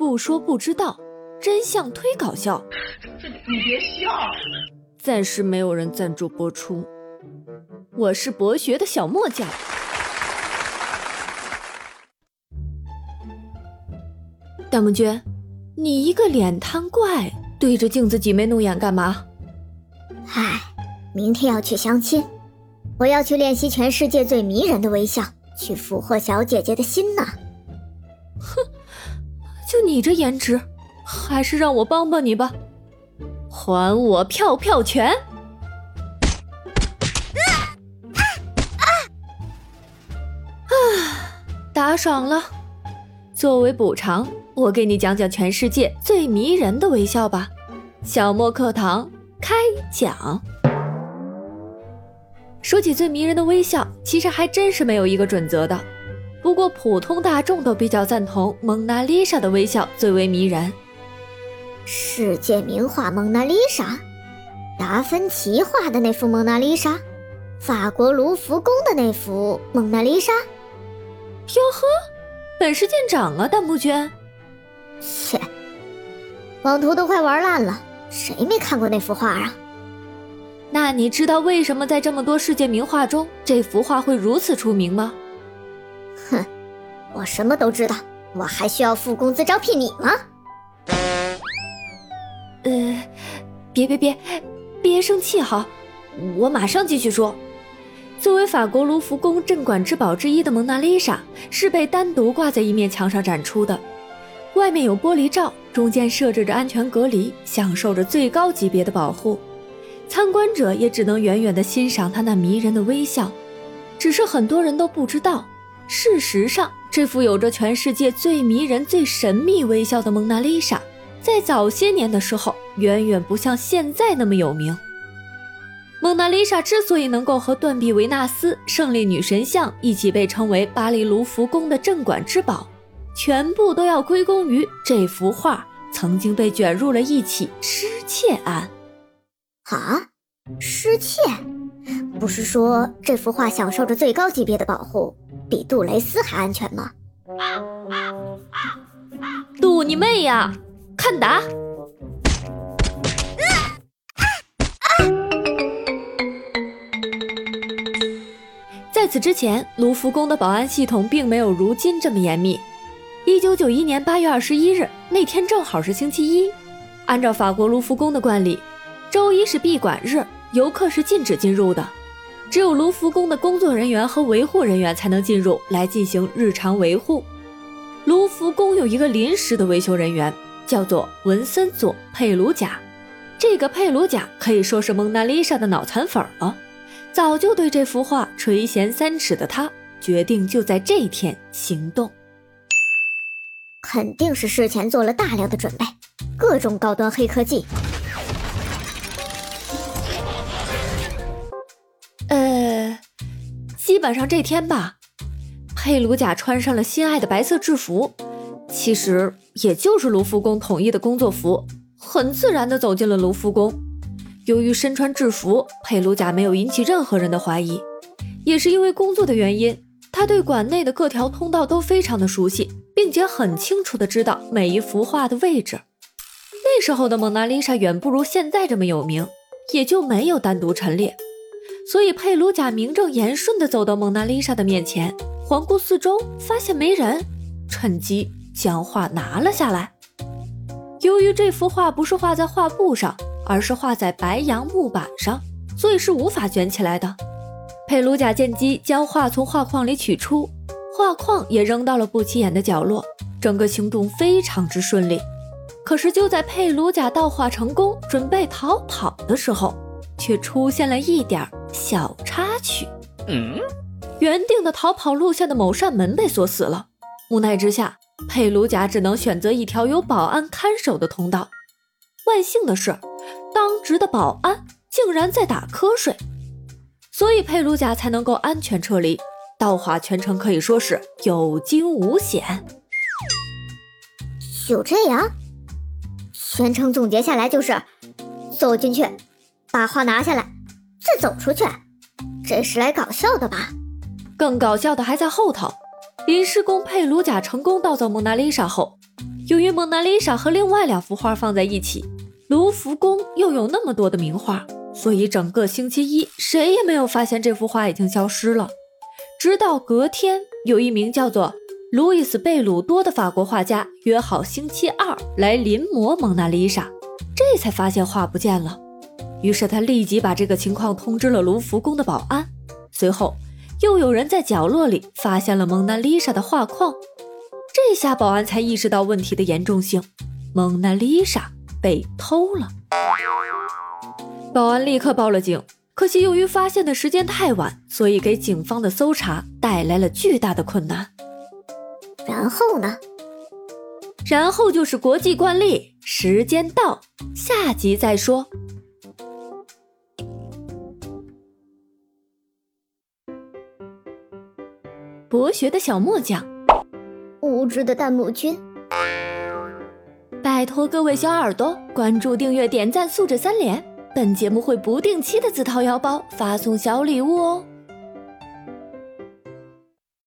不说不知道，真相忒搞笑。这你别笑。暂时没有人赞助播出。我是博学的小莫酱。大梦君，你一个脸瘫怪，对着镜子挤眉弄眼干嘛？唉，明天要去相亲，我要去练习全世界最迷人的微笑，去俘获小姐姐的心呢。就你这颜值，还是让我帮帮你吧。还我票票拳！啊，打爽了。作为补偿，我给你讲讲全世界最迷人的微笑吧。小莫课堂开讲。说起最迷人的微笑，其实还真是没有一个准则的。不过普通大众都比较赞同蒙娜丽莎的微笑最为迷人。世界名画《蒙娜丽莎》，达芬奇画的那幅《蒙娜丽莎》，法国卢浮宫的那幅《蒙娜丽莎》。哟呵，本事见长啊，大不娟。切，网图都快玩烂了，谁没看过那幅画啊？那你知道为什么在这么多世界名画中，这幅画会如此出名吗？哼，我什么都知道，我还需要付工资招聘你吗？呃，别别别，别生气哈，我马上继续说。作为法国卢浮宫镇馆之宝之一的蒙娜丽莎，是被单独挂在一面墙上展出的，外面有玻璃罩，中间设置着安全隔离，享受着最高级别的保护。参观者也只能远远地欣赏她那迷人的微笑。只是很多人都不知道，事实上，这幅有着全世界最迷人、最神秘微笑的蒙娜丽莎。在早些年的时候，远远不像现在那么有名。蒙娜丽莎之所以能够和断臂维纳斯、胜利女神像一起被称为巴黎卢浮宫的镇馆之宝，全部都要归功于这幅画曾经被卷入了一起失窃案。啊，失窃？不是说这幅画享受着最高级别的保护，比杜蕾斯还安全吗？杜你妹呀！看打！在此之前，卢浮宫的保安系统并没有如今这么严密。一九九一年八月二十一日那天正好是星期一，按照法国卢浮宫的惯例，周一是闭馆日，游客是禁止进入的，只有卢浮宫的工作人员和维护人员才能进入来进行日常维护。卢浮宫有一个临时的维修人员。叫做文森佐·佩鲁贾，这个佩鲁贾可以说是蒙娜丽莎的脑残粉了。早就对这幅画垂涎三尺的他，决定就在这一天行动。肯定是事前做了大量的准备，各种高端黑科技。基本上这天吧，佩鲁贾穿上了心爱的白色制服。其实也就是卢浮宫统一的工作服，很自然的走进了卢浮宫。由于身穿制服，佩鲁贾没有引起任何人的怀疑。也是因为工作的原因，他对馆内的各条通道都非常的熟悉，并且很清楚的知道每一幅画的位置。那时候的蒙娜丽莎远不如现在这么有名，也就没有单独陈列。所以佩鲁贾名正言顺地走到蒙娜丽莎的面前，环顾四周，发现没人，趁机。将画拿了下来。由于这幅画不是画在画布上，而是画在白杨木板上，所以是无法卷起来的。佩鲁贾见机，将画从画框里取出，画框也扔到了不起眼的角落。整个行动非常之顺利。可是就在佩鲁贾盗画成功，准备逃跑的时候，却出现了一点小插曲。嗯，原定的逃跑路线的某扇门被锁死了。无奈之下。佩鲁贾只能选择一条有保安看守的通道。万幸的是，当值的保安竟然在打瞌睡，所以佩鲁贾才能够安全撤离。盗画全程可以说是有惊无险。就这样，全程总结下来就是：走进去，把画拿下来，再走出去。这是来搞笑的吧？更搞笑的还在后头。临时工佩鲁贾成功盗走蒙娜丽莎后，由于蒙娜丽莎和另外两幅画放在一起，卢浮宫又有那么多的名画，所以整个星期一谁也没有发现这幅画已经消失了。直到隔天，有一名叫做路易斯·贝鲁多的法国画家约好星期二来临摹蒙娜丽莎，这才发现画不见了。于是他立即把这个情况通知了卢浮宫的保安。随后，又有人在角落里发现了蒙娜丽莎的画框。这下保安才意识到问题的严重性，蒙娜丽莎被偷了。保安立刻报了警，可惜由于发现的时间太晚，所以给警方的搜查带来了巨大的困难。然后呢？然后就是国际惯例，时间到，下集再说。博学的小墨匠。无知的弹幕君，拜托各位小耳朵关注、订阅、点赞、素质三连。本节目会不定期的自掏腰包发送小礼物哦。